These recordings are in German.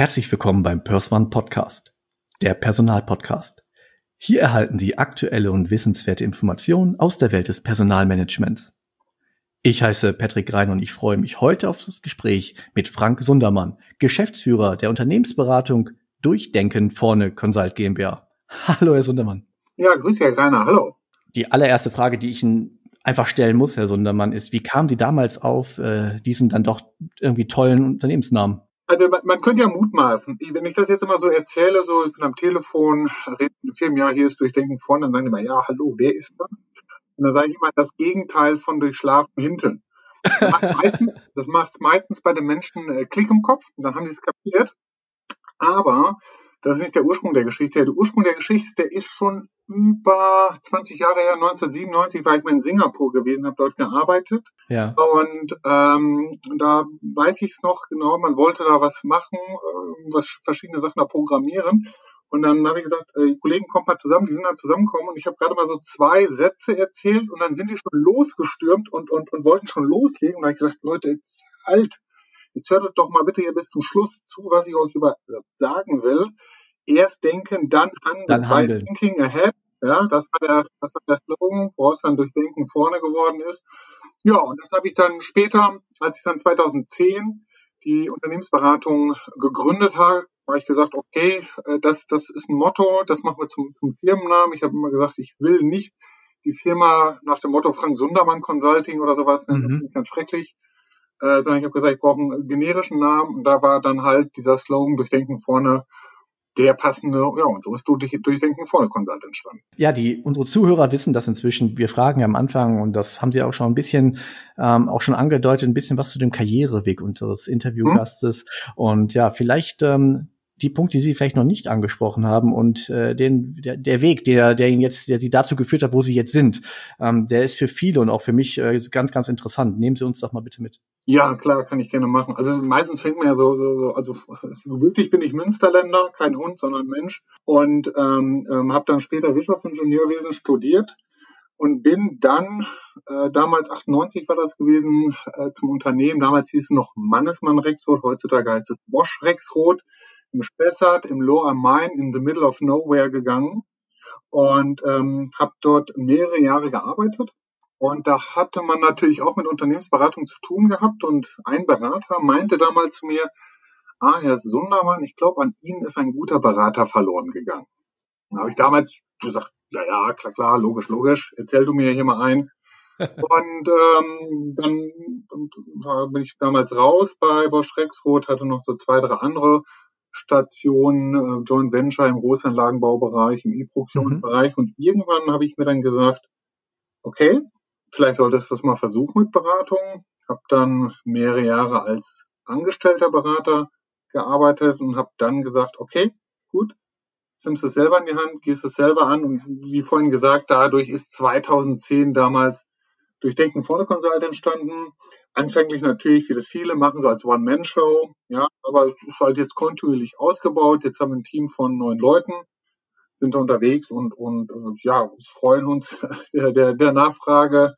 Herzlich willkommen beim Perswan Podcast, der Personalpodcast. Hier erhalten Sie aktuelle und wissenswerte Informationen aus der Welt des Personalmanagements. Ich heiße Patrick Rein und ich freue mich heute auf das Gespräch mit Frank Sundermann, Geschäftsführer der Unternehmensberatung Durchdenken vorne Consult GmbH. Hallo, Herr Sundermann. Ja, grüß Herr Greiner, hallo. Die allererste Frage, die ich Ihnen einfach stellen muss, Herr Sundermann, ist, wie kam Sie damals auf äh, diesen dann doch irgendwie tollen Unternehmensnamen? Also man, man, könnte ja mutmaßen, wenn ich das jetzt immer so erzähle, so ich bin am Telefon, rede in einem Jahr, hier ist Durchdenken vorne, dann sagen die immer, ja, hallo, wer ist da? Und dann sage ich immer, das Gegenteil von Durchschlafen hinten. Das macht meistens, meistens bei den Menschen äh, Klick im Kopf, dann haben sie es kapiert. Aber das ist nicht der Ursprung der Geschichte. Der Ursprung der Geschichte, der ist schon über 20 Jahre her, 1997 war ich mal in Singapur gewesen, habe dort gearbeitet. Ja. Und ähm, da weiß ich es noch genau, man wollte da was machen, äh, was verschiedene Sachen da programmieren. Und dann habe ich gesagt, äh, die Kollegen kommen mal zusammen, die sind dann zusammengekommen und ich habe gerade mal so zwei Sätze erzählt und dann sind die schon losgestürmt und, und, und wollten schon loslegen. Und da habe ich gesagt, Leute, jetzt halt, Jetzt hört doch mal bitte hier bis zum Schluss zu, was ich euch über sagen will. Erst denken, dann handeln. Dann handeln. Thinking ahead. Ja, das war der, das war der Slogan, woraus dann durch Denken vorne geworden ist. Ja, und das habe ich dann später, als ich dann 2010 die Unternehmensberatung gegründet habe, habe ich gesagt, okay, äh, das, das ist ein Motto, das machen wir zum, zum Firmennamen. Ich habe immer gesagt, ich will nicht die Firma nach dem Motto Frank Sundermann Consulting oder sowas nennen. Mhm. Das finde ich ganz schrecklich äh, sondern ich habe gesagt, ich brauche einen generischen Namen und da war dann halt dieser Slogan Durchdenken vorne der passende, ja, und so ist du durch, Durchdenken vorne Consult entstanden. Ja, die, unsere Zuhörer wissen das inzwischen. Wir fragen ja am Anfang, und das haben sie auch schon ein bisschen, ähm, auch schon angedeutet, ein bisschen was zu dem Karriereweg unseres Interviewgastes. Hm. Und ja, vielleicht ähm, die Punkte, die Sie vielleicht noch nicht angesprochen haben und äh, den, der, der Weg, der, der Ihnen jetzt, der Sie dazu geführt hat, wo Sie jetzt sind, ähm, der ist für viele und auch für mich äh, ganz, ganz interessant. Nehmen Sie uns doch mal bitte mit. Ja, klar, kann ich gerne machen. Also meistens fängt man ja so, so, so also wirklich bin ich Münsterländer, kein Hund, sondern Mensch und ähm, ähm, habe dann später Wirtschaftsingenieurwesen studiert und bin dann, äh, damals 98 war das gewesen, äh, zum Unternehmen, damals hieß es noch Mannesmann Rexroth, heutzutage heißt es Bosch Rexroth, im Spessart im Lower Main in the middle of nowhere gegangen und ähm, habe dort mehrere Jahre gearbeitet. Und da hatte man natürlich auch mit Unternehmensberatung zu tun gehabt. Und ein Berater meinte damals zu mir, ah, Herr Sundermann, ich glaube, an Ihnen ist ein guter Berater verloren gegangen. Da habe ich damals gesagt, ja, ja, klar, klar, logisch, logisch, erzähl du mir hier mal ein. und ähm, dann und, bin ich damals raus bei Bosch Rexroth, hatte noch so zwei, drei andere Station, äh, Joint Venture im Großanlagenbaubereich, im E-Procurement-Bereich. Mhm. Und irgendwann habe ich mir dann gesagt, okay, vielleicht solltest du das mal versuchen mit Beratung. Habe dann mehrere Jahre als angestellter Berater gearbeitet und habe dann gesagt, okay, gut, nimmst es selber in die Hand, gehst es selber an und wie vorhin gesagt, dadurch ist 2010 damals durch Denken vorne Consult entstanden. Anfänglich natürlich, wie das viele machen, so als One-Man-Show, ja, aber es ist halt jetzt kontinuierlich ausgebaut. Jetzt haben wir ein Team von neun Leuten, sind unterwegs und, und äh, ja, freuen uns der, der, der Nachfrage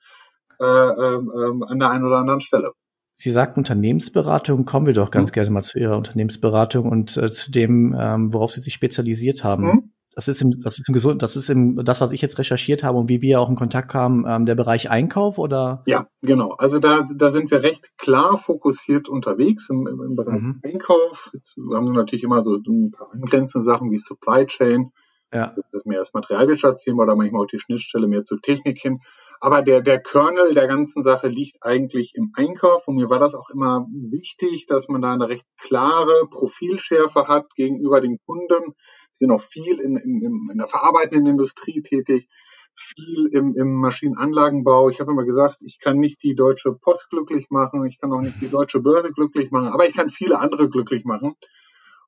äh, äh, an der einen oder anderen Stelle. Sie sagt Unternehmensberatung, kommen wir doch ganz mhm. gerne mal zu Ihrer Unternehmensberatung und äh, zu dem, ähm, worauf Sie sich spezialisiert haben. Mhm das ist im, das ist im Gesund, das ist im, das, was ich jetzt recherchiert habe und wie wir auch in Kontakt kamen, ähm, der Bereich Einkauf oder? Ja, genau. Also da, da sind wir recht klar fokussiert unterwegs im, im Bereich mhm. Einkauf. Jetzt haben wir natürlich immer so ein paar angrenzende Sachen wie Supply Chain. Ja. Das ist mehr das Materialwirtschaftsthema oder manchmal auch die Schnittstelle mehr zur Technik hin. Aber der, der Kernel der ganzen Sache liegt eigentlich im Einkauf. Und mir war das auch immer wichtig, dass man da eine recht klare Profilschärfe hat gegenüber den Kunden sind auch viel in, in, in der verarbeitenden Industrie tätig, viel im, im Maschinenanlagenbau. Ich habe immer gesagt, ich kann nicht die Deutsche Post glücklich machen, ich kann auch nicht die Deutsche Börse glücklich machen, aber ich kann viele andere glücklich machen.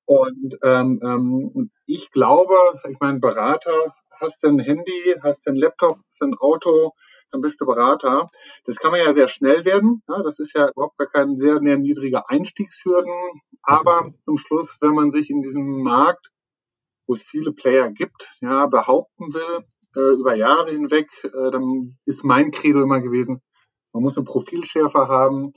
Und ähm, ähm, ich glaube, ich meine, Berater, hast du ein Handy, hast du ein Laptop, hast du ein Auto, dann bist du Berater. Das kann man ja sehr schnell werden. Ja, das ist ja überhaupt gar kein sehr, sehr niedriger Einstiegshürden. Aber zum Schluss, wenn man sich in diesem Markt wo es viele Player gibt, ja, behaupten will, äh, über Jahre hinweg, äh, dann ist mein Credo immer gewesen, man muss eine Profilschärfe haben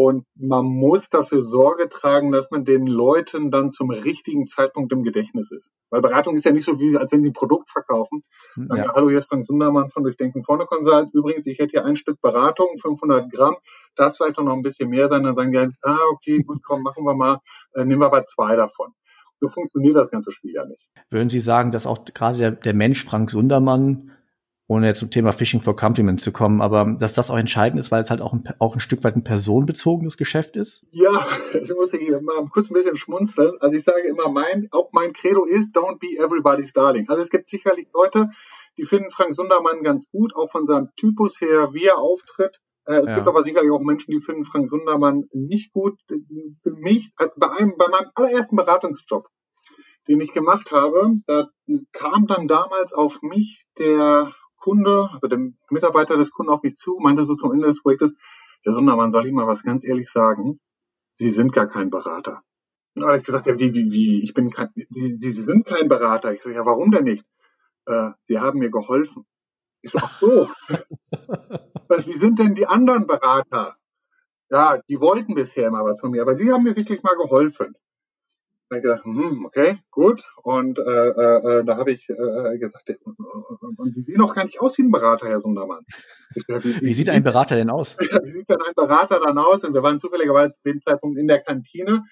Und man muss dafür Sorge tragen, dass man den Leuten dann zum richtigen Zeitpunkt im Gedächtnis ist. Weil Beratung ist ja nicht so, wie als wenn sie ein Produkt verkaufen. Hm, ja. Hallo, hier ist Frank Sundermann von Durchdenken vorne Consult. Übrigens, ich hätte hier ein Stück Beratung, 500 Gramm. Darf vielleicht auch noch ein bisschen mehr sein. Dann sagen die, ah, okay, gut, komm, machen wir mal. Äh, nehmen wir aber zwei davon. So funktioniert das ganze Spiel ja nicht. Würden Sie sagen, dass auch gerade der, der Mensch Frank Sundermann ohne jetzt zum Thema Phishing for Compliment zu kommen, aber dass das auch entscheidend ist, weil es halt auch ein, auch ein Stück weit ein personenbezogenes Geschäft ist? Ja, ich muss hier mal kurz ein bisschen schmunzeln. Also ich sage immer, mein, auch mein Credo ist, don't be everybody's darling. Also es gibt sicherlich Leute, die finden Frank Sundermann ganz gut, auch von seinem Typus her, wie er auftritt. Äh, es ja. gibt aber sicherlich auch Menschen, die finden Frank Sundermann nicht gut. Für mich, äh, bei, einem, bei meinem allerersten Beratungsjob, den ich gemacht habe, da kam dann damals auf mich der Kunde, also der Mitarbeiter des Kunden auf mich zu, meinte so zum Ende des Projektes, Herr Sundermann, soll ich mal was ganz ehrlich sagen? Sie sind gar kein Berater. Und da habe ich gesagt, ja, wie, wie, wie, ich bin kein, Sie, Sie, Sie sind kein Berater. Ich so, ja, warum denn nicht? Äh, Sie haben mir geholfen. Ich so, ach so. wie sind denn die anderen Berater? Ja, die wollten bisher immer was von mir, aber Sie haben mir wirklich mal geholfen. Da habe ich gedacht, hm, okay, gut. Und äh, äh, äh da habe ich äh, gesagt, und Sie sehen auch gar nicht aus wie ein Berater, Herr Sundermann. Dachte, wie, wie, sieht ein Berater denn aus? wie sieht denn ein Berater dann aus? Und wir waren zufälligerweise zu dem Zeitpunkt in der Kantine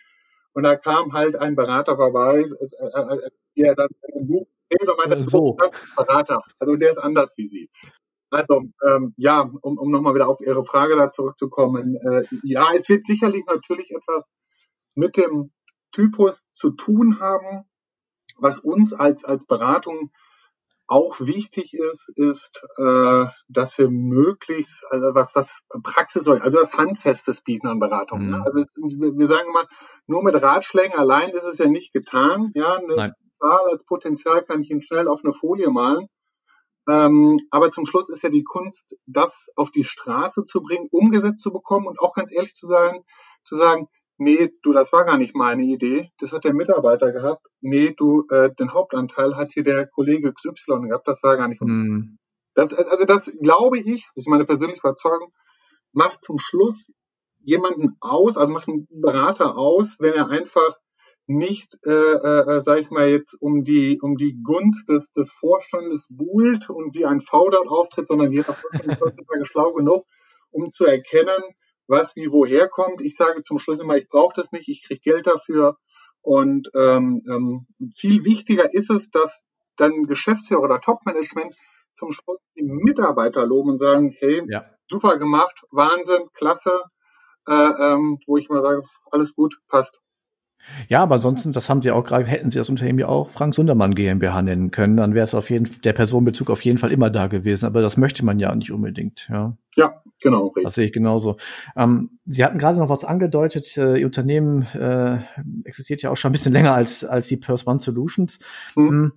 und da kam halt ein Berater vorbei, äh, äh, der dann ein Buch und meinte, so. das ist ein Berater. Also der ist anders wie Sie. Also ähm, ja, um, um nochmal wieder auf Ihre Frage da zurückzukommen. Äh, ja, es wird sicherlich natürlich etwas mit dem Typus zu tun haben. Was uns als, als Beratung auch wichtig ist, ist, äh, dass wir möglichst also was was Praxis also was handfestes bieten an Beratung. Ne? Mhm. Also es, wir sagen immer, nur mit Ratschlägen allein ist es ja nicht getan. Ja, eine Zahl als Potenzial kann ich Ihnen schnell auf eine Folie malen. Ähm, aber zum Schluss ist ja die Kunst, das auf die Straße zu bringen, umgesetzt zu bekommen und auch ganz ehrlich zu sein, zu sagen, nee, du, das war gar nicht meine Idee, das hat der Mitarbeiter gehabt, nee, du, äh, den Hauptanteil hat hier der Kollege XY gehabt, das war gar nicht. Mm. Das, also das glaube ich, das ist meine persönliche Überzeugung, macht zum Schluss jemanden aus, also macht einen Berater aus, wenn er einfach nicht, äh, äh, sag ich mal jetzt, um die um die Gunst des, des Vorstandes buhlt und wie ein V dort auftritt, sondern jeder Vorstand ist heutzutage schlau genug, um zu erkennen, was wie woher kommt. Ich sage zum Schluss immer, ich brauche das nicht, ich kriege Geld dafür. Und ähm, ähm, viel wichtiger ist es, dass dann Geschäftsführer oder Topmanagement zum Schluss die Mitarbeiter loben und sagen, hey, ja. super gemacht, Wahnsinn, klasse, äh, ähm, wo ich mal sage, alles gut, passt. Ja, aber ansonsten, das haben sie auch gerade, hätten sie das Unternehmen ja auch Frank Sundermann GmbH nennen können, dann wäre es auf jeden der Personenbezug auf jeden Fall immer da gewesen. Aber das möchte man ja nicht unbedingt, ja. Ja, genau. Richtig. Das sehe ich genauso. Ähm, sie hatten gerade noch was angedeutet. Äh, Ihr Unternehmen äh, existiert ja auch schon ein bisschen länger als, als die Purse One Solutions. Mhm. Hm.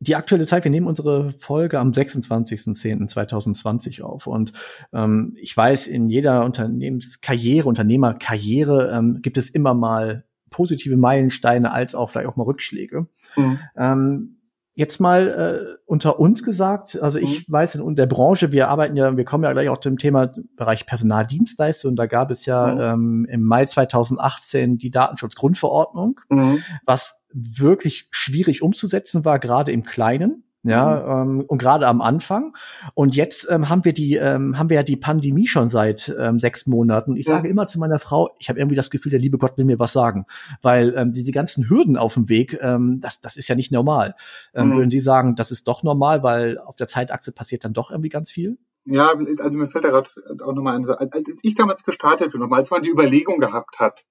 Die aktuelle Zeit, wir nehmen unsere Folge am 26.10.2020 auf. Und ähm, ich weiß, in jeder Unternehmenskarriere, Unternehmerkarriere ähm, gibt es immer mal positive Meilensteine als auch vielleicht auch mal Rückschläge. Mhm. Ähm, jetzt mal äh, unter uns gesagt, also ich mhm. weiß in der Branche, wir arbeiten ja, wir kommen ja gleich auch zum Thema Bereich Personaldienstleistung und da gab es ja mhm. ähm, im Mai 2018 die Datenschutzgrundverordnung, mhm. was wirklich schwierig umzusetzen war, gerade im Kleinen. Ja, mhm. ähm, und gerade am Anfang. Und jetzt ähm, haben wir die, ähm, haben wir ja die Pandemie schon seit ähm, sechs Monaten. Ich ja. sage immer zu meiner Frau, ich habe irgendwie das Gefühl, der liebe Gott will mir was sagen, weil ähm, diese ganzen Hürden auf dem Weg, ähm, das, das ist ja nicht normal. Ähm, mhm. Würden Sie sagen, das ist doch normal, weil auf der Zeitachse passiert dann doch irgendwie ganz viel? Ja, also mir fällt da gerade auch nochmal ein, als ich damals gestartet bin, nochmal, als man die Überlegung gehabt hat,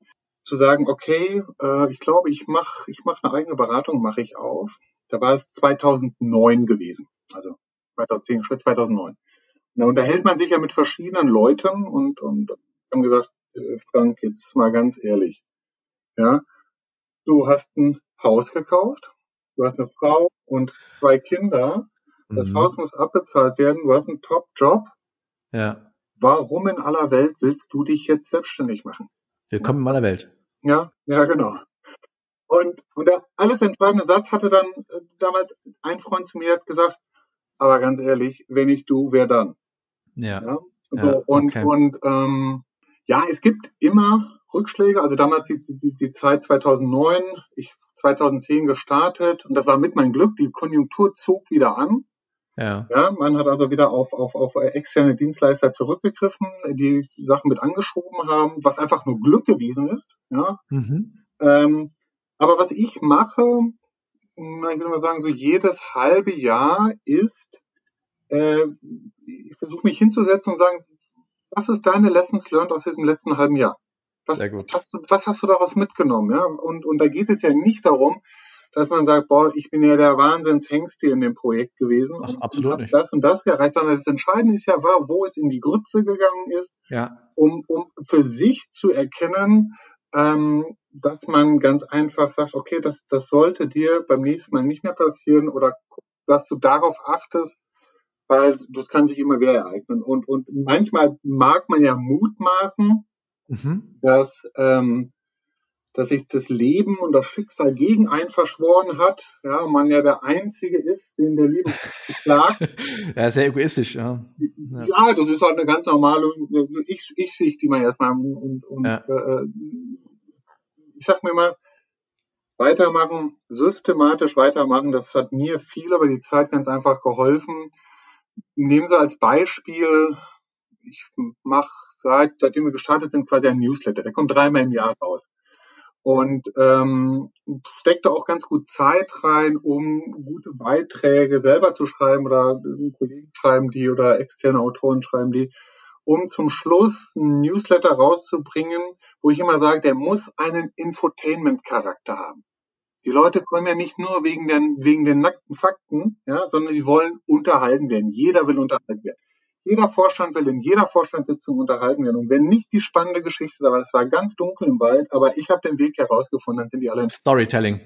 zu sagen, okay, äh, ich glaube, ich mache ich mach eine eigene Beratung, mache ich auf da war es 2009 gewesen. Also 2010, 2009. Da unterhält man sich ja mit verschiedenen Leuten und, und haben gesagt, äh, Frank, jetzt mal ganz ehrlich. Ja, du hast ein Haus gekauft, du hast eine Frau und zwei Kinder. Das mhm. Haus muss abbezahlt werden, du hast einen Top-Job. Ja. Warum in aller Welt willst du dich jetzt selbstständig machen? Willkommen in meiner Welt. Ja, ja, genau. Und, und der alles entscheidende Satz hatte dann äh, damals ein Freund zu mir hat gesagt, aber ganz ehrlich, wenn nicht du, wer dann? Ja. ja? So, ja, und, okay. und ähm, Ja, es gibt immer Rückschläge. Also damals die, die, die Zeit 2009, ich 2010 gestartet und das war mit mein Glück. Die Konjunktur zog wieder an. Ja. ja, man hat also wieder auf, auf, auf externe Dienstleister zurückgegriffen, die Sachen mit angeschoben haben, was einfach nur Glück gewesen ist. Ja. Mhm. Ähm, aber was ich mache, ich würde mal sagen, so jedes halbe Jahr ist, äh, ich versuche mich hinzusetzen und sagen, was ist deine Lessons learned aus diesem letzten halben Jahr? Was, hast, du, was hast du daraus mitgenommen? Ja? Und, und da geht es ja nicht darum, dass man sagt, boah, ich bin ja der Wahnsinnshengst hier in dem Projekt gewesen Ach, absolut und das und das gereicht, sondern das Entscheidende ist ja, wo es in die Grütze gegangen ist, ja. um, um für sich zu erkennen, ähm, dass man ganz einfach sagt, okay, das, das sollte dir beim nächsten Mal nicht mehr passieren oder dass du darauf achtest, weil das kann sich immer wieder ereignen. Und, und manchmal mag man ja mutmaßen, mhm. dass ähm, dass sich das Leben und das Schicksal gegen einen verschworen hat. Ja, man ja der Einzige ist, den der Liebe klagt. ja, sehr egoistisch, ja. ja. Ja, das ist halt eine ganz normale ich, ich Sicht, die man erstmal und, und ja. äh, ich sag mir mal, weitermachen, systematisch weitermachen, das hat mir viel über die Zeit ganz einfach geholfen. Nehmen Sie als Beispiel, ich mache seit, seitdem wir gestartet sind, quasi ein Newsletter. Der kommt dreimal im Jahr raus und ähm, steckte auch ganz gut Zeit rein, um gute Beiträge selber zu schreiben oder Kollegen schreiben die oder externe Autoren schreiben die, um zum Schluss einen Newsletter rauszubringen, wo ich immer sage, der muss einen Infotainment-Charakter haben. Die Leute kommen ja nicht nur wegen den, wegen den nackten Fakten, ja, sondern die wollen unterhalten werden. Jeder will unterhalten werden. Jeder Vorstand will in jeder Vorstandssitzung unterhalten werden. Und wenn nicht die spannende Geschichte, aber es war ganz dunkel im Wald, aber ich habe den Weg herausgefunden, dann sind die alle. Storytelling.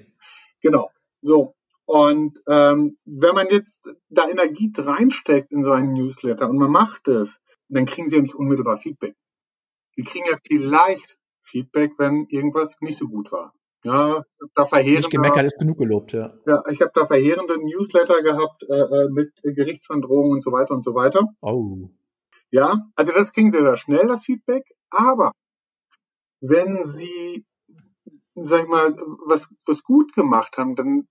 Genau. So. Und ähm, wenn man jetzt da Energie reinsteckt in so einen Newsletter und man macht es, dann kriegen sie ja nicht unmittelbar Feedback. Die kriegen ja vielleicht Feedback, wenn irgendwas nicht so gut war. Ja, da verheerende, Nicht gemeckert ist genug gelobt, ja. Ja, ich habe da verheerende Newsletter gehabt äh, äh mit Gerichtsverdrohungen und so weiter und so weiter. Oh. Ja, also das ging sehr, sehr schnell, das Feedback. Aber wenn Sie, sag ich mal, was, was gut gemacht haben, dann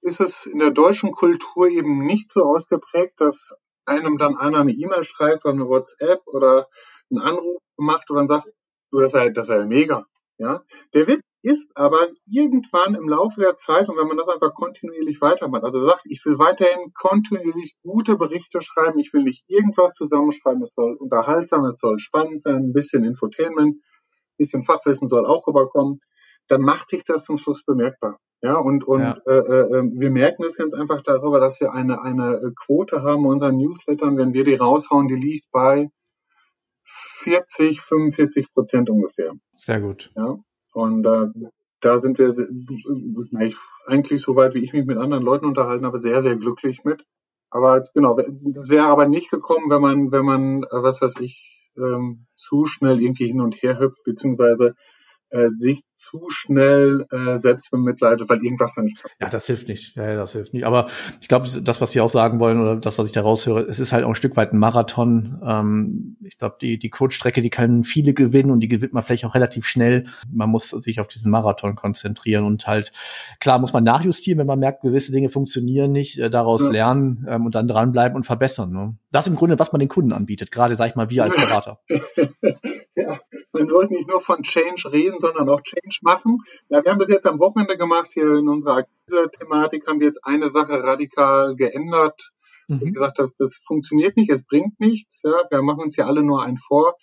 ist es in der deutschen Kultur eben nicht so ausgeprägt, dass einem dann einer eine E-Mail schreibt oder eine WhatsApp oder einen Anruf macht oder dann sagt, du, das war, das ja mega. Ja, der Witz ist aber irgendwann im Laufe der Zeit und wenn man das einfach kontinuierlich weitermacht, also sagt, ich will weiterhin kontinuierlich gute Berichte schreiben, ich will nicht irgendwas zusammenschreiben, es soll unterhaltsam, es soll spannend sein, ein bisschen Infotainment, ein bisschen Fachwissen soll auch rüberkommen, dann macht sich das zum Schluss bemerkbar. Ja, und, und ja. Äh, äh, ähm, wir merken es ganz einfach darüber, dass wir eine, eine Quote haben unseren Newslettern, wenn wir die raushauen, die liegt bei 40, 45 Prozent ungefähr. Sehr gut. Ja. Und äh, da sind wir ich, eigentlich so weit, wie ich mich mit anderen Leuten unterhalten habe, sehr, sehr glücklich mit. Aber genau, das wäre aber nicht gekommen, wenn man, wenn man, äh, was weiß ich, ähm, zu schnell irgendwie hin und her hüpft, beziehungsweise äh, sich zu schnell äh, selbst bemitleidet, weil irgendwas dann nicht klappt. Ja, das hilft nicht. Ja, das hilft nicht. Aber ich glaube, das, was Sie auch sagen wollen oder das, was ich da raushöre, es ist halt auch ein Stück weit ein Marathon. Ähm, ich glaube, die, die Kurzstrecke, die können viele gewinnen und die gewinnt man vielleicht auch relativ schnell. Man muss sich auf diesen Marathon konzentrieren und halt, klar muss man nachjustieren, wenn man merkt, gewisse Dinge funktionieren nicht, äh, daraus ja. lernen ähm, und dann dranbleiben und verbessern. Ne? Das im Grunde, was man den Kunden anbietet, gerade, sag ich mal, wir als Berater. ja, man sollte nicht nur von Change reden, sondern auch Change machen. Ja, wir haben das jetzt am Wochenende gemacht, hier in unserer Akquise-Thematik haben wir jetzt eine Sache radikal geändert. Mhm. Wie gesagt, das, das funktioniert nicht, es bringt nichts. Ja, wir machen uns ja alle nur ein vor.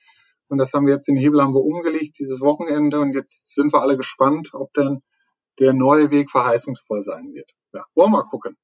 Und das haben wir jetzt, den Hebel haben wir umgelegt dieses Wochenende und jetzt sind wir alle gespannt, ob denn der neue Weg verheißungsvoll sein wird. Ja, wollen wir mal gucken.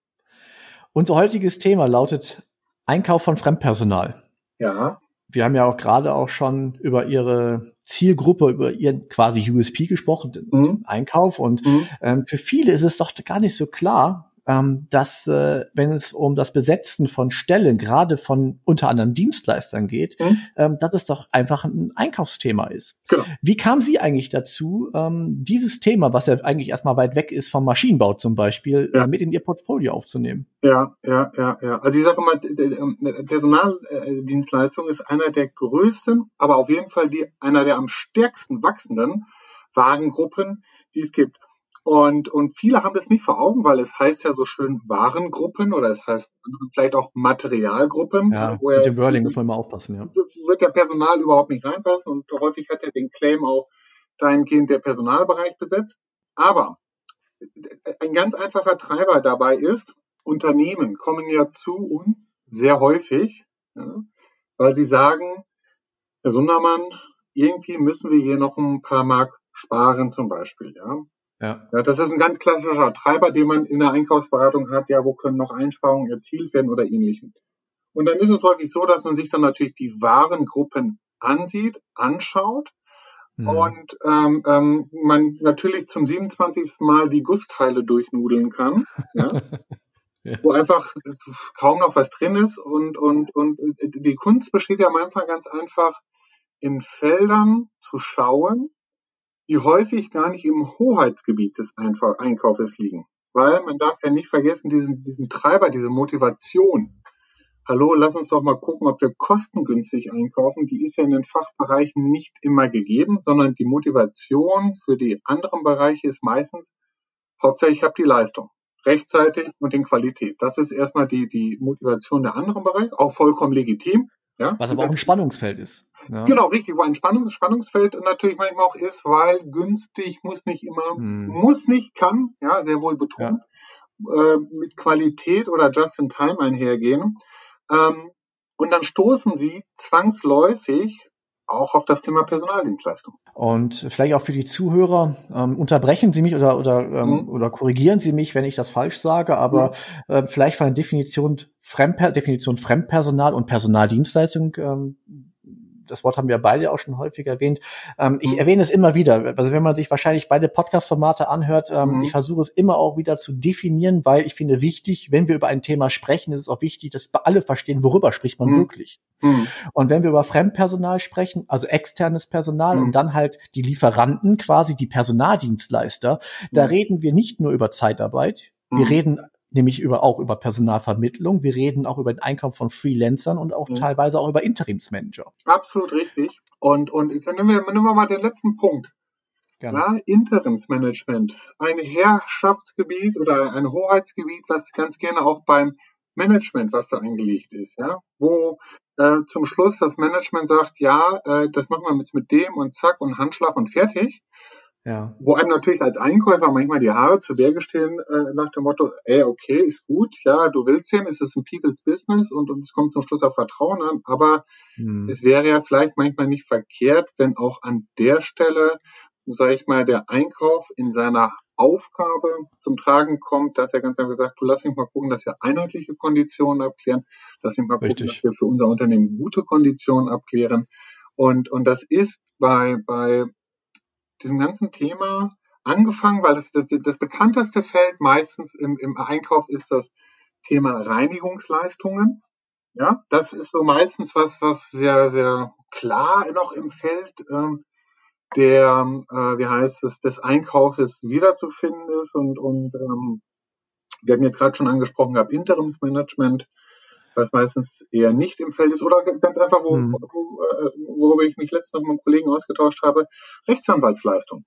Unser heutiges Thema lautet Einkauf von Fremdpersonal. Ja. Wir haben ja auch gerade auch schon über Ihre Zielgruppe, über ihren quasi USP gesprochen, mhm. Einkauf. Und mhm. ähm, für viele ist es doch gar nicht so klar, ähm, dass äh, wenn es um das Besetzen von Stellen, gerade von unter anderem Dienstleistern geht, mhm. ähm, dass es doch einfach ein Einkaufsthema ist. Genau. Wie kam sie eigentlich dazu, ähm, dieses Thema, was ja eigentlich erstmal weit weg ist vom Maschinenbau zum Beispiel, ja. äh, mit in ihr Portfolio aufzunehmen? Ja, ja, ja, ja. Also ich sage mal, ähm, Personaldienstleistung ist einer der größten, aber auf jeden Fall die, einer der am stärksten wachsenden Warengruppen, die es gibt. Und, und viele haben das nicht vor Augen, weil es heißt ja so schön Warengruppen oder es heißt vielleicht auch Materialgruppen. Ja, wo mit dem Wording muss man immer aufpassen, ja. Wird der Personal überhaupt nicht reinpassen und häufig hat er den Claim auch dahingehend der Personalbereich besetzt. Aber ein ganz einfacher Treiber dabei ist, Unternehmen kommen ja zu uns sehr häufig, ja, weil sie sagen, Herr Sundermann, irgendwie müssen wir hier noch ein paar Mark sparen zum Beispiel, ja. Ja. ja. Das ist ein ganz klassischer Treiber, den man in der Einkaufsberatung hat, ja, wo können noch Einsparungen erzielt werden oder ähnlichem. Und dann ist es häufig so, dass man sich dann natürlich die Warengruppen ansieht, anschaut mhm. und ähm, ähm, man natürlich zum 27. Mal die Gussteile durchnudeln kann, ja, ja. wo einfach kaum noch was drin ist und, und, und die Kunst besteht ja am Anfang ganz einfach in Feldern zu schauen, die häufig gar nicht im Hoheitsgebiet des Einkaufes liegen. Weil man darf ja nicht vergessen, diesen, diesen Treiber, diese Motivation. Hallo, lass uns doch mal gucken, ob wir kostengünstig einkaufen. Die ist ja in den Fachbereichen nicht immer gegeben, sondern die Motivation für die anderen Bereiche ist meistens, hauptsächlich ich habe die Leistung rechtzeitig und in Qualität. Das ist erstmal die, die Motivation der anderen Bereiche, auch vollkommen legitim. Ja? Was aber auch ein Spannungsfeld ist. Ja. Genau, richtig, wo ein Spannungs Spannungsfeld natürlich manchmal auch ist, weil günstig muss nicht immer, hm. muss nicht, kann, ja, sehr wohl betont, ja. äh, mit Qualität oder just in time einhergehen. Ähm, und dann stoßen sie zwangsläufig auch auf das Thema Personaldienstleistung. Und vielleicht auch für die Zuhörer, ähm, unterbrechen Sie mich oder, oder, ähm, mhm. oder korrigieren Sie mich, wenn ich das falsch sage, aber mhm. äh, vielleicht von der Definition, Fremdper Definition Fremdpersonal und Personaldienstleistung ähm, das Wort haben wir beide auch schon häufig erwähnt. Ähm, ich mhm. erwähne es immer wieder. Also wenn man sich wahrscheinlich beide Podcast-Formate anhört, ähm, mhm. ich versuche es immer auch wieder zu definieren, weil ich finde wichtig, wenn wir über ein Thema sprechen, ist es auch wichtig, dass alle verstehen, worüber spricht man mhm. wirklich. Mhm. Und wenn wir über Fremdpersonal sprechen, also externes Personal und mhm. dann halt die Lieferanten, quasi die Personaldienstleister, da mhm. reden wir nicht nur über Zeitarbeit, wir reden nämlich über auch über Personalvermittlung. Wir reden auch über den Einkauf von Freelancern und auch mhm. teilweise auch über Interimsmanager. Absolut richtig. Und, und ich nehmen wir, nehmen wir mal den letzten Punkt. Gerne. Ja, Interimsmanagement. Ein Herrschaftsgebiet oder ein Hoheitsgebiet, was ganz gerne auch beim Management, was da eingelegt ist, ja, wo äh, zum Schluss das Management sagt, ja, äh, das machen wir jetzt mit dem und zack und Handschlag und fertig. Ja. Wo einem natürlich als Einkäufer manchmal die Haare zu Berge stehen, äh, nach dem Motto, ey, okay, ist gut, ja, du willst ihm, es ist ein People's Business und, und es kommt zum Schluss auf Vertrauen an, aber hm. es wäre ja vielleicht manchmal nicht verkehrt, wenn auch an der Stelle, sage ich mal, der Einkauf in seiner Aufgabe zum Tragen kommt, dass er ganz einfach sagt, du lass mich mal gucken, dass wir einheitliche Konditionen abklären, lass mich mal Richtig. gucken, dass wir für unser Unternehmen gute Konditionen abklären. Und, und das ist bei, bei diesem ganzen Thema angefangen, weil das, das, das bekannteste Feld meistens im, im Einkauf ist das Thema Reinigungsleistungen. Ja, das ist so meistens was, was sehr, sehr klar noch im Feld ähm, der, äh, wie heißt es, des Einkaufes wiederzufinden ist und, und ähm, wir haben jetzt gerade schon angesprochen gehabt, Interimsmanagement, was meistens eher nicht im Feld ist oder ganz einfach, wo, mhm. wo, äh, worüber ich mich letztens noch mit einem Kollegen ausgetauscht habe, Rechtsanwaltsleistung.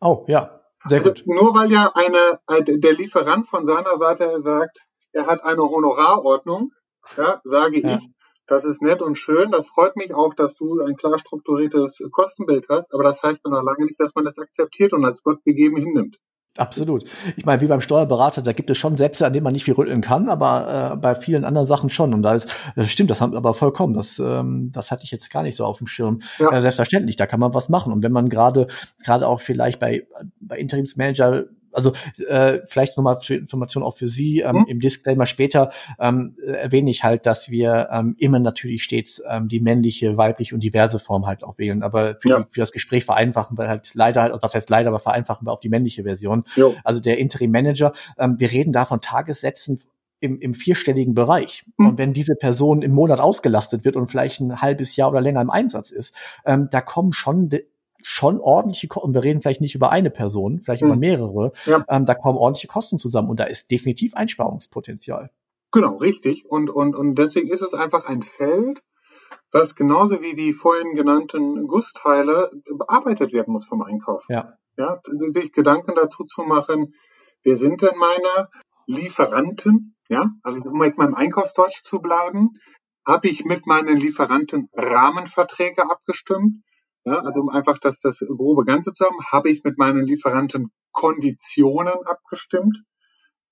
Oh, ja. Sehr also gut. Nur weil ja eine, der Lieferant von seiner Seite sagt, er hat eine Honorarordnung, ja, sage ja. ich, das ist nett und schön. Das freut mich auch, dass du ein klar strukturiertes Kostenbild hast. Aber das heißt dann noch lange nicht, dass man das akzeptiert und als Gott gegeben hinnimmt. Absolut. Ich meine, wie beim Steuerberater, da gibt es schon Sätze, an denen man nicht viel rütteln kann, aber äh, bei vielen anderen Sachen schon. Und da ist, äh, stimmt, das haben aber vollkommen. Das, ähm, das hatte ich jetzt gar nicht so auf dem Schirm. Ja. Äh, selbstverständlich, da kann man was machen. Und wenn man gerade, gerade auch vielleicht bei, bei Interimsmanager also äh, vielleicht nochmal für Information auch für Sie. Ähm, mhm. Im Disclaimer später ähm, erwähne ich halt, dass wir ähm, immer natürlich stets ähm, die männliche, weibliche und diverse Form halt auch wählen. Aber für, ja. die, für das Gespräch vereinfachen wir halt leider, halt, was heißt leider, aber vereinfachen wir auf die männliche Version. Jo. Also der Interim Manager, ähm, wir reden da von Tagessätzen im, im vierstelligen Bereich. Mhm. Und wenn diese Person im Monat ausgelastet wird und vielleicht ein halbes Jahr oder länger im Einsatz ist, ähm, da kommen schon schon ordentliche Kosten, und wir reden vielleicht nicht über eine Person, vielleicht mhm. über mehrere, ja. ähm, da kommen ordentliche Kosten zusammen und da ist definitiv Einsparungspotenzial. Genau, richtig. Und, und, und deswegen ist es einfach ein Feld, was genauso wie die vorhin genannten Gussteile bearbeitet werden muss vom Einkauf. Ja. Ja, sich Gedanken dazu zu machen, wer sind denn meine Lieferanten? Ja, also um jetzt mal im Einkaufsdeutsch zu bleiben, habe ich mit meinen Lieferanten Rahmenverträge abgestimmt. Ja, also um einfach das, das grobe Ganze zu haben, habe ich mit meinen Lieferanten Konditionen abgestimmt.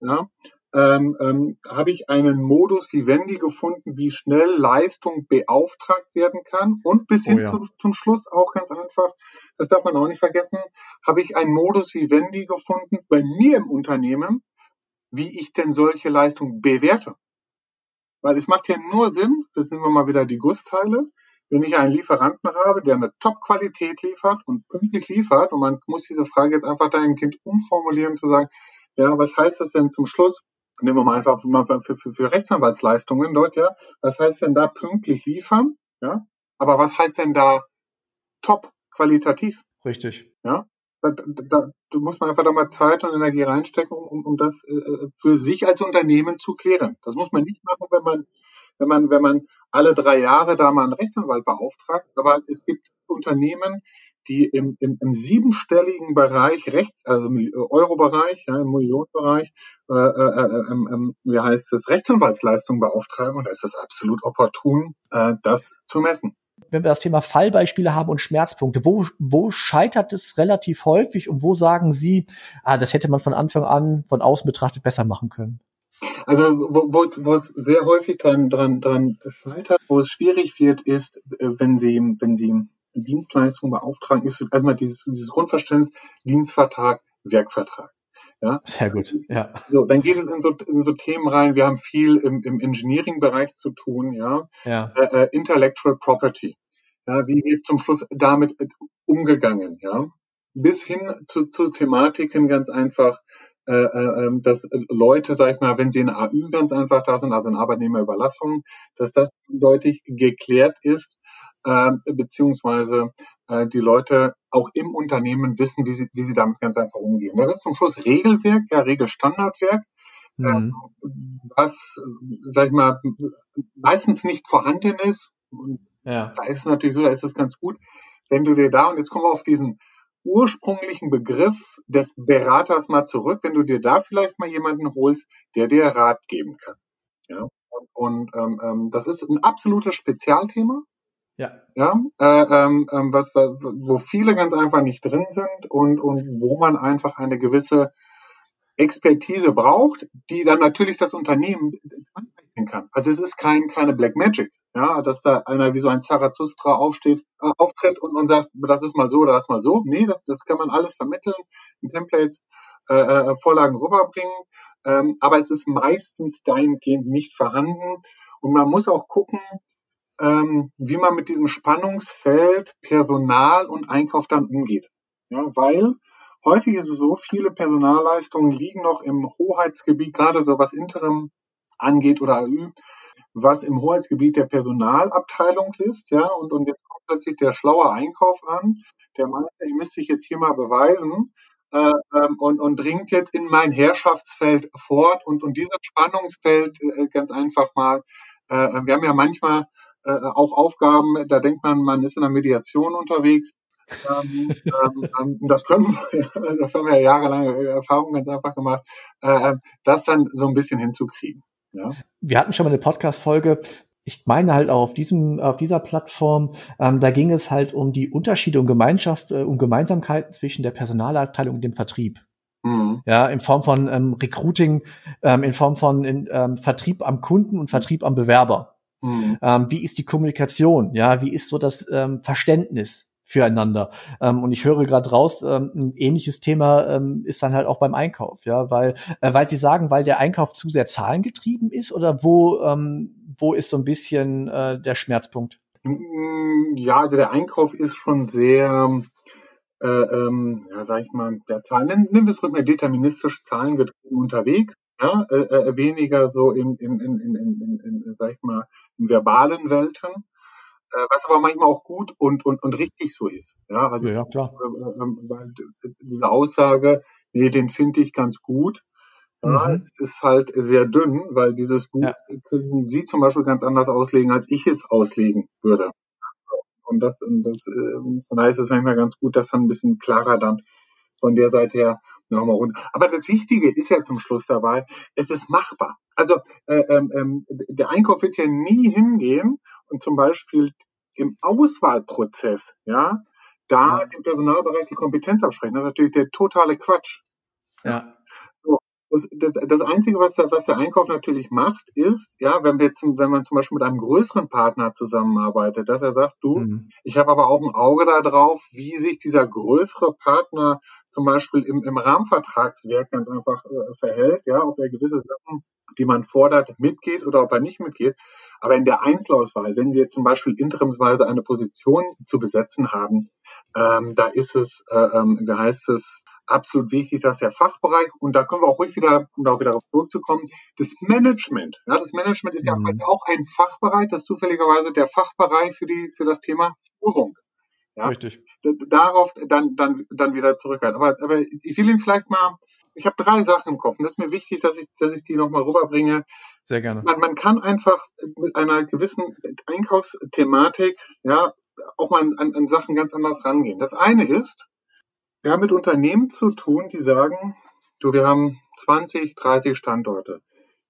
Ja, ähm, ähm, habe ich einen Modus wie Wendy gefunden, wie schnell Leistung beauftragt werden kann. Und bis hin oh ja. zum, zum Schluss auch ganz einfach, das darf man auch nicht vergessen, habe ich einen Modus wie Wendy gefunden bei mir im Unternehmen, wie ich denn solche Leistung bewerte. Weil es macht ja nur Sinn, das sind wir mal wieder die Gussteile, wenn ich einen Lieferanten habe, der eine Top-Qualität liefert und pünktlich liefert, und man muss diese Frage jetzt einfach deinem Kind umformulieren, zu sagen, ja, was heißt das denn zum Schluss? Nehmen wir mal einfach mal für, für, für Rechtsanwaltsleistungen dort, ja. Was heißt denn da pünktlich liefern? Ja. Aber was heißt denn da top qualitativ? Richtig. Ja da, da, da muss man einfach da mal Zeit und Energie reinstecken, um, um das äh, für sich als Unternehmen zu klären. Das muss man nicht machen, wenn man, wenn man, wenn man alle drei Jahre da mal einen Rechtsanwalt beauftragt. Aber es gibt Unternehmen, die im, im, im siebenstelligen Bereich Rechts, also im Euro-Bereich, ja, im Millionenbereich, äh, äh, äh, äh, wie heißt es, Rechtsanwaltsleistungen beauftragen und da ist es absolut opportun, äh, das zu messen wenn wir das Thema Fallbeispiele haben und Schmerzpunkte, wo, wo scheitert es relativ häufig und wo sagen Sie, ah, das hätte man von Anfang an von außen betrachtet besser machen können? Also wo, wo, es, sehr häufig dran, dran, dran scheitert, wo es schwierig wird, ist, äh, wenn Sie, wenn Sie Dienstleistungen beauftragen, ist erstmal dieses, dieses Grundverständnis Dienstvertrag, Werkvertrag. Ja? Sehr gut, ja. So, dann geht es in so, in so Themen rein. Wir haben viel im, im Engineering-Bereich zu tun, ja. ja. Äh, äh, Intellectual Property. Ja, wie wird zum Schluss damit umgegangen, ja? Bis hin zu, zu Thematiken ganz einfach, äh, äh, ähm, dass Leute, sag ich mal, wenn sie in AÜ ganz einfach da sind, also in Arbeitnehmerüberlassung, dass das deutlich geklärt ist, äh, beziehungsweise äh, die Leute auch im Unternehmen wissen, wie sie, wie sie damit ganz einfach umgehen. Das ist zum Schluss Regelwerk, ja, Regelstandardwerk, mhm. äh, was, sag ich mal, meistens nicht vorhanden ist. Und ja. da ist es natürlich so, da ist es ganz gut, wenn du dir da, und jetzt kommen wir auf diesen ursprünglichen Begriff des Beraters mal zurück, wenn du dir da vielleicht mal jemanden holst, der dir Rat geben kann. Ja, und, und ähm, ähm das ist ein absolutes Spezialthema. Ja. Ja, äh, ähm, ähm was, wo viele ganz einfach nicht drin sind und, und wo man einfach eine gewisse Expertise braucht, die dann natürlich das Unternehmen aneignen kann. Also es ist kein, keine Black Magic, ja, dass da einer wie so ein Zarathustra aufsteht, äh, auftritt und, und sagt, das ist mal so oder das mal so. Nee, das, das kann man alles vermitteln, in Templates, äh, äh, Vorlagen rüberbringen, ähm, aber es ist meistens dahingehend nicht vorhanden und man muss auch gucken, ähm, wie man mit diesem Spannungsfeld Personal und Einkauf dann umgeht. Ja, weil häufig ist es so, viele Personalleistungen liegen noch im Hoheitsgebiet, gerade so was Interim angeht oder AÜ, was im Hoheitsgebiet der Personalabteilung ist, ja, und, und jetzt kommt plötzlich der schlaue Einkauf an, der meint, ich müsste ich jetzt hier mal beweisen, äh, ähm, und, und dringt jetzt in mein Herrschaftsfeld fort und, und dieses Spannungsfeld äh, ganz einfach mal, äh, wir haben ja manchmal äh, auch Aufgaben, da denkt man, man ist in der Mediation unterwegs. ähm, ähm, ähm das können wir, das haben wir ja jahrelange Erfahrung ganz einfach gemacht, äh, das dann so ein bisschen hinzukriegen. Ja? Wir hatten schon mal eine Podcast-Folge, ich meine halt auch auf diesem, auf dieser Plattform, ähm, da ging es halt um die Unterschiede und Gemeinschaft, äh, um Gemeinsamkeiten zwischen der Personalabteilung und dem Vertrieb. Mhm. Ja, in Form von ähm, Recruiting, ähm, in Form von in, ähm, Vertrieb am Kunden und Vertrieb am Bewerber. Mhm. Ähm, wie ist die Kommunikation? Ja, wie ist so das ähm, Verständnis füreinander. Ähm, und ich höre gerade raus, ähm, ein ähnliches Thema ähm, ist dann halt auch beim Einkauf, ja, weil, äh, weil Sie sagen, weil der Einkauf zu sehr zahlengetrieben ist oder wo, ähm, wo ist so ein bisschen äh, der Schmerzpunkt? Mm, ja, also der Einkauf ist schon sehr, äh, ähm, ja, sag ich mal, der Zahlen, nennen, nennen wir es mal deterministisch zahlengetrieben unterwegs, ja, äh, äh, weniger so in, in, in, in, in, in, sag ich mal, in verbalen Welten, äh, was aber manchmal auch gut und, und, und richtig so ist. Ja, also, ja, klar. Äh, äh, diese Aussage, nee, den finde ich ganz gut, ja, mhm. es ist halt sehr dünn, weil dieses Buch ja. können Sie zum Beispiel ganz anders auslegen, als ich es auslegen würde. Und das, und das äh, von daher ist es manchmal ganz gut, das dann ein bisschen klarer dann von der Seite her nochmal runter. Aber das Wichtige ist ja zum Schluss dabei, es ist machbar. Also äh, ähm, ähm der Einkauf wird ja nie hingehen und zum Beispiel im Auswahlprozess, ja, da ja. dem Personalbereich die Kompetenz absprechen. Das ist natürlich der totale Quatsch. Ja. Das, das, Einzige, was der, was der Einkauf natürlich macht, ist, ja, wenn wir zum, wenn man zum Beispiel mit einem größeren Partner zusammenarbeitet, dass er sagt, du, mhm. ich habe aber auch ein Auge darauf, wie sich dieser größere Partner zum Beispiel im, im Rahmenvertragswerk ganz einfach äh, verhält, ja, ob er gewisse Sachen, die man fordert, mitgeht oder ob er nicht mitgeht. Aber in der Einzelauswahl, wenn Sie jetzt zum Beispiel interimsweise eine Position zu besetzen haben, ähm, da ist es, äh, ähm, wie heißt es, absolut wichtig, dass der Fachbereich, und da können wir auch ruhig wieder, um darauf wieder zurückzukommen, das Management. Ja, das Management ist ja mhm. auch ein Fachbereich, das ist zufälligerweise der Fachbereich für die, für das Thema Führung. Ja, Richtig. Darauf dann, dann, dann wieder zurückhalten. Aber, aber ich will Ihnen vielleicht mal, ich habe drei Sachen im Kopf und das ist mir wichtig, dass ich, dass ich die nochmal rüberbringe. Sehr gerne. Man, man kann einfach mit einer gewissen Einkaufsthematik, ja, auch mal an, an Sachen ganz anders rangehen. Das eine ist, wir haben mit Unternehmen zu tun, die sagen, du, wir haben 20, 30 Standorte.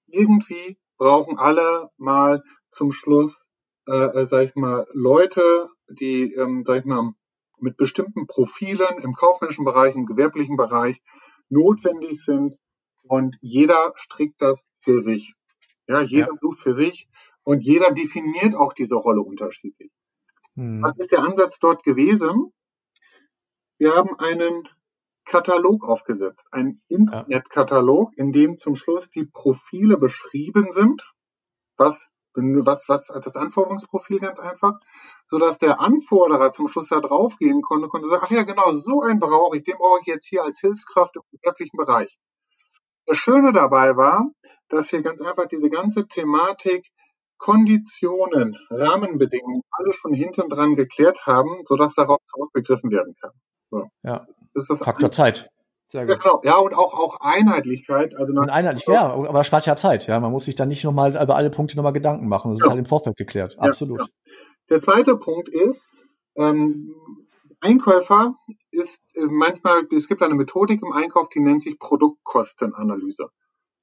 Irgendwie brauchen alle mal zum Schluss, äh, äh, sag ich mal, Leute, die, ähm, sag ich mal, mit bestimmten Profilen im kaufmännischen Bereich, im gewerblichen Bereich notwendig sind. Und jeder strickt das für sich. Ja, jeder ja. sucht für sich und jeder definiert auch diese Rolle unterschiedlich. Hm. Was ist der Ansatz dort gewesen? Wir haben einen Katalog aufgesetzt, einen Internetkatalog, in dem zum Schluss die Profile beschrieben sind, was, was, was das Anforderungsprofil ganz einfach, so dass der Anforderer zum Schluss da draufgehen konnte, konnte sagen, ach ja, genau, so einen brauche ich, den brauche ich jetzt hier als Hilfskraft im gewerblichen Bereich. Das Schöne dabei war, dass wir ganz einfach diese ganze Thematik Konditionen, Rahmenbedingungen alle schon hinten dran geklärt haben, sodass darauf zurückgegriffen werden kann. So. Ja. Das ist das Faktor Zeit. Sehr gut. Ja, genau. ja, und auch, auch Einheitlichkeit. Also und Einheitlichkeit, ja, aber das spart ja Zeit. Ja, man muss sich dann nicht nochmal über alle Punkte nochmal Gedanken machen. Das ja. ist halt im Vorfeld geklärt. Absolut. Ja, Der zweite Punkt ist, ähm, Einkäufer ist äh, manchmal, es gibt eine Methodik im Einkauf, die nennt sich Produktkostenanalyse.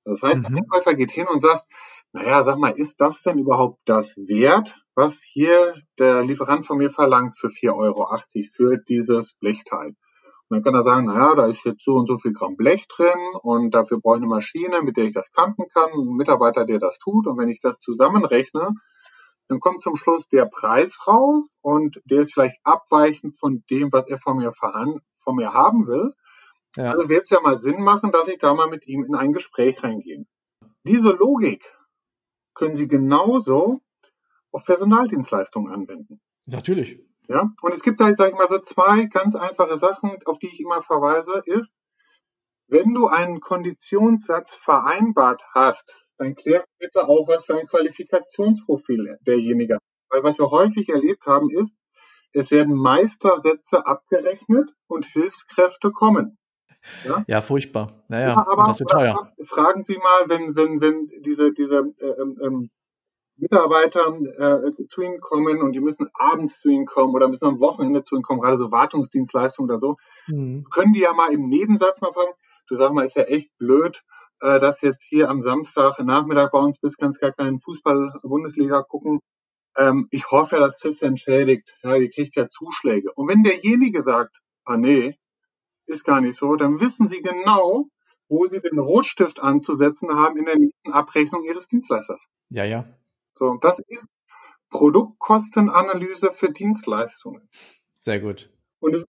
Das heißt, mhm. der Einkäufer geht hin und sagt, naja, sag mal, ist das denn überhaupt das wert, was hier der Lieferant von mir verlangt für 4,80 Euro für dieses Blechteil? Und dann kann er sagen, naja, da ist jetzt so und so viel Gramm Blech drin und dafür brauche ich eine Maschine, mit der ich das kanten kann, einen Mitarbeiter, der das tut. Und wenn ich das zusammenrechne, dann kommt zum Schluss der Preis raus und der ist vielleicht abweichend von dem, was er von mir, von mir haben will. Ja. Also wird es ja mal Sinn machen, dass ich da mal mit ihm in ein Gespräch reingehe. Diese Logik können Sie genauso auf Personaldienstleistungen anwenden. Natürlich. Ja, und es gibt da, sage ich mal, so zwei ganz einfache Sachen, auf die ich immer verweise, ist, wenn du einen Konditionssatz vereinbart hast, dann klär bitte auch, was für ein Qualifikationsprofil derjenige hat. Weil was wir häufig erlebt haben, ist, es werden Meistersätze abgerechnet und Hilfskräfte kommen. Ja, ja furchtbar. Naja, ja, aber, das wird teuer. Fragen Sie mal, wenn, wenn, wenn diese, diese äh, ähm, ähm, Mitarbeiter äh, zu Ihnen kommen und die müssen abends zu Ihnen kommen oder müssen am Wochenende zu Ihnen kommen, gerade so Wartungsdienstleistungen oder so, mhm. können die ja mal im Nebensatz mal fragen, du sag mal, ist ja echt blöd, äh, dass jetzt hier am Samstag Nachmittag bei uns bist, kannst gar keinen Fußball-Bundesliga gucken. Ähm, ich hoffe ja, dass Christian schädigt. Ja, die kriegt ja Zuschläge. Und wenn derjenige sagt, ah nee, ist gar nicht so, dann wissen Sie genau, wo Sie den Rotstift anzusetzen haben in der nächsten Abrechnung Ihres Dienstleisters. Ja, ja. So, das ist Produktkostenanalyse für Dienstleistungen. Sehr gut. Und das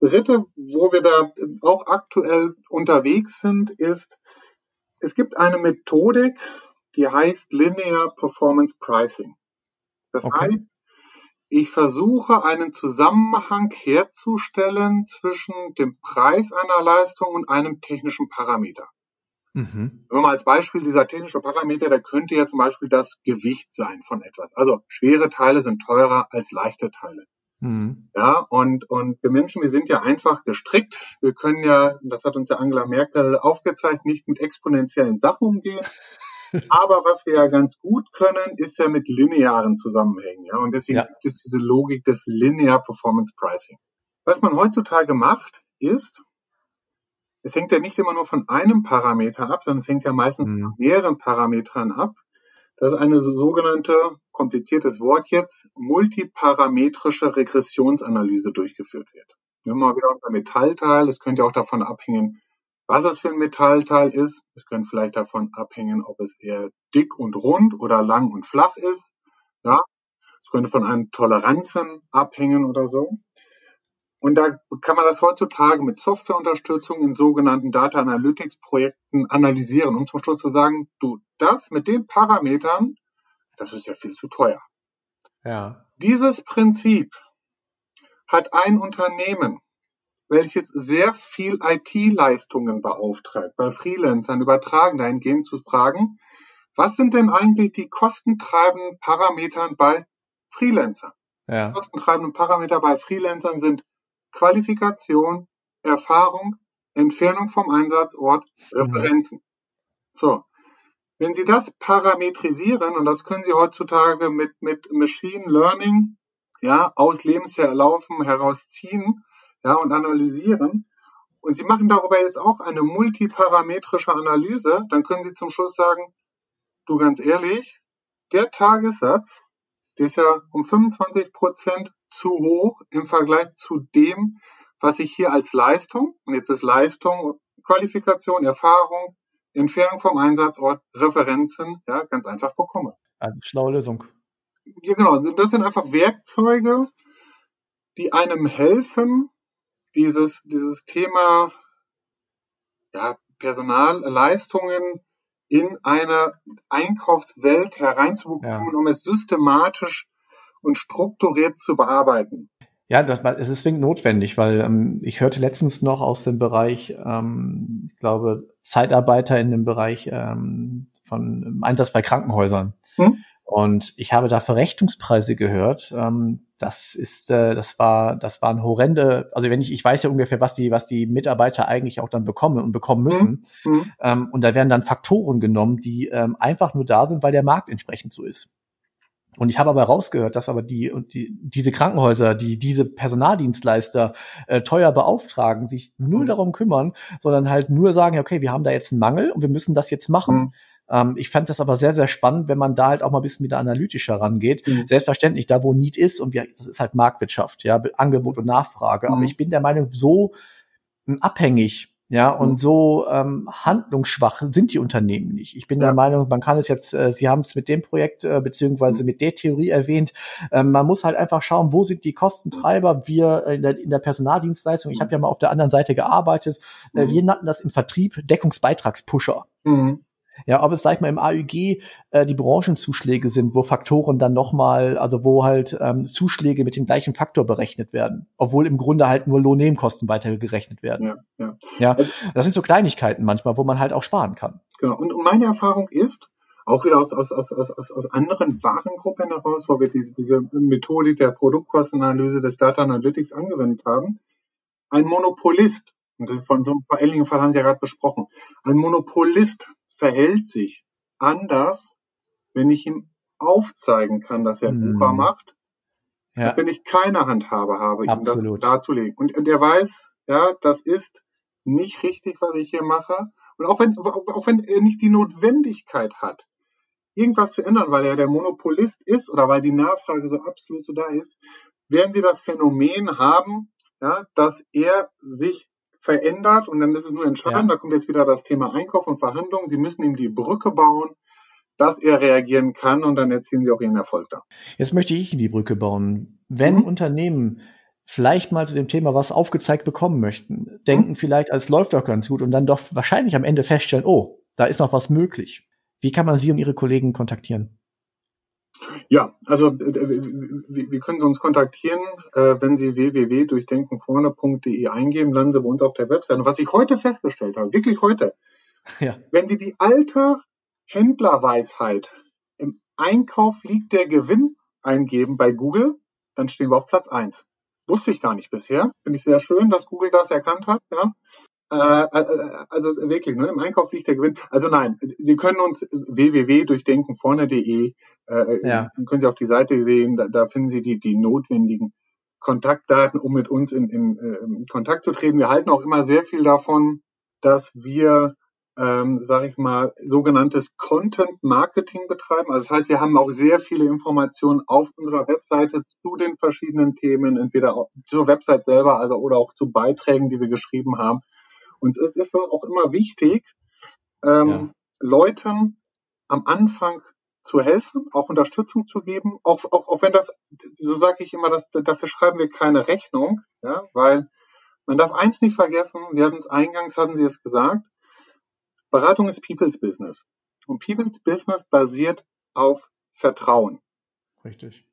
Dritte, wo wir da auch aktuell unterwegs sind, ist, es gibt eine Methodik, die heißt Linear Performance Pricing. Das okay. heißt, ich versuche einen Zusammenhang herzustellen zwischen dem Preis einer Leistung und einem technischen Parameter. Mhm. Wenn man als Beispiel dieser technische Parameter, der könnte ja zum Beispiel das Gewicht sein von etwas. Also schwere Teile sind teurer als leichte Teile. Mhm. Ja, und, und wir Menschen, wir sind ja einfach gestrickt. Wir können ja, das hat uns ja Angela Merkel aufgezeigt, nicht mit exponentiellen Sachen umgehen. Aber was wir ja ganz gut können, ist ja mit linearen Zusammenhängen. Ja, und deswegen ja. gibt es diese Logik des Linear Performance Pricing. Was man heutzutage macht, ist, es hängt ja nicht immer nur von einem Parameter ab, sondern es hängt ja meistens mhm. von mehreren Parametern ab. Das ist eine sogenannte, kompliziertes Wort jetzt, multiparametrische Regressionsanalyse durchgeführt wird. Nehmen wir mal wieder unser Metallteil. Es könnte auch davon abhängen, was es für ein Metallteil ist. Es könnte vielleicht davon abhängen, ob es eher dick und rund oder lang und flach ist. Ja, es könnte von einem Toleranzen abhängen oder so. Und da kann man das heutzutage mit Softwareunterstützung in sogenannten Data Analytics Projekten analysieren, um zum Schluss zu sagen, du, das mit den Parametern, das ist ja viel zu teuer. Ja. Dieses Prinzip hat ein Unternehmen, welches sehr viel IT-Leistungen beauftragt, bei Freelancern übertragen, dahingehend zu fragen, was sind denn eigentlich die kostentreibenden Parameter bei Freelancern? Ja. Die kostentreibenden Parameter bei Freelancern sind Qualifikation, Erfahrung, Entfernung vom Einsatzort, Referenzen. So. Wenn Sie das parametrisieren, und das können Sie heutzutage mit, mit Machine Learning, ja, aus Lebensverlaufen herausziehen, ja, und analysieren, und Sie machen darüber jetzt auch eine multiparametrische Analyse, dann können Sie zum Schluss sagen, du ganz ehrlich, der Tagessatz, der ist ja um 25 Prozent zu hoch im Vergleich zu dem, was ich hier als Leistung, und jetzt ist Leistung, Qualifikation, Erfahrung, Entfernung vom Einsatzort, Referenzen, ja, ganz einfach bekomme. Eine schlaue Lösung. Ja, genau. Das sind einfach Werkzeuge, die einem helfen, dieses, dieses Thema ja, Personalleistungen in eine Einkaufswelt hereinzubekommen, ja. um es systematisch und strukturiert zu bearbeiten. Ja, das, es ist zwingend notwendig, weil ähm, ich hörte letztens noch aus dem Bereich, ähm, ich glaube, Zeitarbeiter in dem Bereich ähm, von Einsatz bei Krankenhäusern. Hm? Und ich habe da Verrechnungspreise gehört. Ähm, das ist, äh, das war, das waren horrende. Also wenn ich, ich weiß ja ungefähr, was die, was die Mitarbeiter eigentlich auch dann bekommen und bekommen müssen. Mhm. Ähm, und da werden dann Faktoren genommen, die ähm, einfach nur da sind, weil der Markt entsprechend so ist. Und ich habe aber rausgehört, dass aber die, und die diese Krankenhäuser, die diese Personaldienstleister äh, teuer beauftragen, sich null mhm. darum kümmern, sondern halt nur sagen, okay, wir haben da jetzt einen Mangel und wir müssen das jetzt machen. Mhm. Ähm, ich fand das aber sehr, sehr spannend, wenn man da halt auch mal ein bisschen wieder analytischer rangeht. Mhm. Selbstverständlich, da wo Need ist, und wir, das ist halt Marktwirtschaft, ja, Angebot und Nachfrage. Aber mhm. ich bin der Meinung, so abhängig ja, und mhm. so ähm, handlungsschwach sind die Unternehmen nicht. Ich bin ja. der Meinung, man kann es jetzt, äh, Sie haben es mit dem Projekt äh, beziehungsweise mhm. mit der Theorie erwähnt, äh, man muss halt einfach schauen, wo sind die Kostentreiber. Wir in der, in der Personaldienstleistung, ich habe ja mal auf der anderen Seite gearbeitet, äh, wir nannten das im Vertrieb Deckungsbeitragspusher. Mhm. Ja, ob es, sag ich mal, im AÜG äh, die Branchenzuschläge sind, wo Faktoren dann nochmal, also wo halt ähm, Zuschläge mit dem gleichen Faktor berechnet werden, obwohl im Grunde halt nur Lohnnebenkosten weitergerechnet werden. Ja, ja. ja also das sind so Kleinigkeiten manchmal, wo man halt auch sparen kann. Genau. Und, und meine Erfahrung ist, auch wieder aus, aus, aus, aus, aus anderen Warengruppen heraus, wo wir diese, diese Methodik der Produktkostenanalyse des Data Analytics angewendet haben, ein Monopolist, und von so einem vor Fall haben Sie ja gerade besprochen, ein Monopolist verhält sich anders, wenn ich ihm aufzeigen kann, dass er mhm. Bucher macht, ja. als wenn ich keine Handhabe habe, Absolut. ihm das darzulegen. Und, und er weiß, ja, das ist nicht richtig, was ich hier mache. Und auch wenn, auch wenn er nicht die Notwendigkeit hat, irgendwas zu ändern, weil er der Monopolist ist oder weil die Nachfrage so absolut so da ist, werden Sie das Phänomen haben, ja, dass er sich verändert und dann ist es nur entscheidend, ja. da kommt jetzt wieder das Thema Einkauf und Verhandlung. Sie müssen ihm die Brücke bauen, dass er reagieren kann und dann erzielen sie auch ihren Erfolg da. Jetzt möchte ich die Brücke bauen. Wenn mhm. Unternehmen vielleicht mal zu dem Thema was aufgezeigt bekommen möchten, denken mhm. vielleicht, es läuft doch ganz gut und dann doch wahrscheinlich am Ende feststellen, oh, da ist noch was möglich. Wie kann man Sie und Ihre Kollegen kontaktieren? Ja, also äh, wie können Sie uns kontaktieren, äh, wenn Sie www.durchdenkenvorne.de eingeben, landen Sie bei uns auf der Website. Und was ich heute festgestellt habe, wirklich heute, ja. wenn Sie die alte Händlerweisheit im Einkauf liegt der Gewinn eingeben bei Google, dann stehen wir auf Platz eins. Wusste ich gar nicht bisher. Finde ich sehr schön, dass Google das erkannt hat. Ja. Äh, äh, also wirklich, ne, im Einkauf liegt der Gewinn. Also nein, Sie können uns www.durchdenkenvorne.de, äh, ja. können Sie auf die Seite sehen, da, da finden Sie die, die notwendigen Kontaktdaten, um mit uns in, in, in Kontakt zu treten. Wir halten auch immer sehr viel davon, dass wir ähm, sage ich mal, sogenanntes Content Marketing betreiben. Also das heißt, wir haben auch sehr viele Informationen auf unserer Webseite zu den verschiedenen Themen, entweder zur Website selber, also oder auch zu Beiträgen, die wir geschrieben haben. Und es ist auch immer wichtig, ähm, ja. Leuten am Anfang zu helfen, auch Unterstützung zu geben, auch, auch, auch wenn das, so sage ich immer, dass, dafür schreiben wir keine Rechnung, ja, weil man darf eins nicht vergessen, Sie hatten es eingangs, hatten Sie es gesagt, Beratung ist People's Business. Und People's Business basiert auf Vertrauen. Richtig.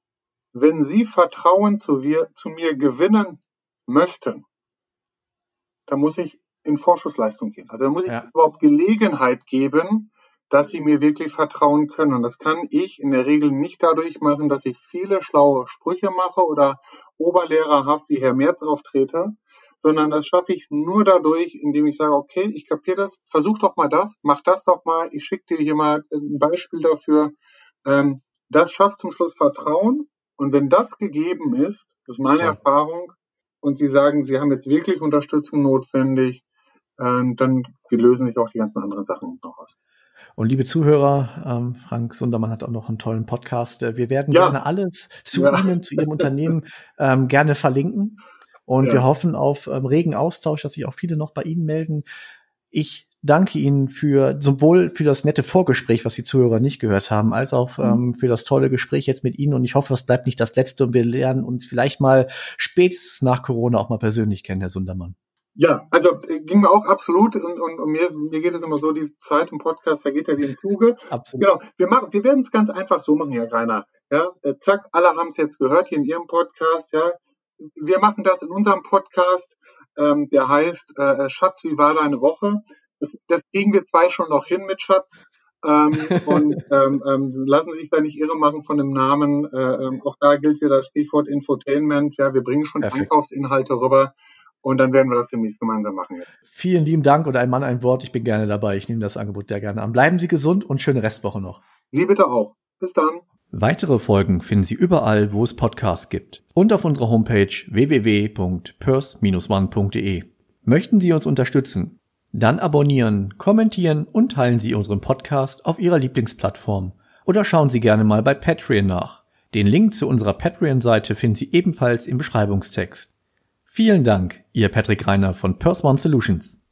Wenn Sie Vertrauen zu, wir, zu mir gewinnen möchten, dann muss ich in Vorschussleistung gehen. Also dann muss ich ja. überhaupt Gelegenheit geben, dass Sie mir wirklich vertrauen können. Und das kann ich in der Regel nicht dadurch machen, dass ich viele schlaue Sprüche mache oder oberlehrerhaft wie Herr Merz auftrete, sondern das schaffe ich nur dadurch, indem ich sage, okay, ich kapiere das, versuch doch mal das, mach das doch mal, ich schicke dir hier mal ein Beispiel dafür. Ähm, das schafft zum Schluss Vertrauen. Und wenn das gegeben ist, das ist meine ja. Erfahrung, und Sie sagen, Sie haben jetzt wirklich Unterstützung notwendig, ähm, dann wir lösen sich auch die ganzen anderen Sachen noch aus. Und liebe Zuhörer, ähm, Frank Sundermann hat auch noch einen tollen Podcast. Äh, wir werden ja. gerne alles zu ja. Ihnen, zu Ihrem Unternehmen ähm, gerne verlinken. Und ja. wir hoffen auf ähm, regen Austausch, dass sich auch viele noch bei Ihnen melden. Ich danke Ihnen für sowohl für das nette Vorgespräch, was die Zuhörer nicht gehört haben, als auch mhm. ähm, für das tolle Gespräch jetzt mit Ihnen. Und ich hoffe, das bleibt nicht das letzte und wir lernen uns vielleicht mal spätestens nach Corona auch mal persönlich kennen, Herr Sundermann. Ja, also äh, ging mir auch absolut und, und, und mir, mir geht es immer so, die Zeit im Podcast vergeht ja wie im Zuge. Absolut. Genau, wir, machen, wir werden es ganz einfach so machen, Herr Rainer. Ja, äh, zack, alle haben es jetzt gehört hier in Ihrem Podcast, ja wir machen das in unserem Podcast, ähm, der heißt äh, Schatz, wie war deine Woche? Das, das kriegen wir zwei schon noch hin mit Schatz. ähm, und ähm, ähm, lassen sich da nicht irre machen von dem Namen. Äh, ähm, auch da gilt wieder das Stichwort Infotainment. Ja, wir bringen schon Perfekt. Einkaufsinhalte rüber und dann werden wir das demnächst gemeinsam machen. Vielen lieben Dank und ein Mann, ein Wort. Ich bin gerne dabei. Ich nehme das Angebot sehr gerne an. Bleiben Sie gesund und schöne Restwoche noch. Sie bitte auch. Bis dann. Weitere Folgen finden Sie überall, wo es Podcasts gibt und auf unserer Homepage www.purse-one.de. Möchten Sie uns unterstützen? Dann abonnieren, kommentieren und teilen Sie unseren Podcast auf Ihrer Lieblingsplattform oder schauen Sie gerne mal bei Patreon nach. Den Link zu unserer Patreon-Seite finden Sie ebenfalls im Beschreibungstext. Vielen Dank, Ihr Patrick Reiner von Purse One Solutions.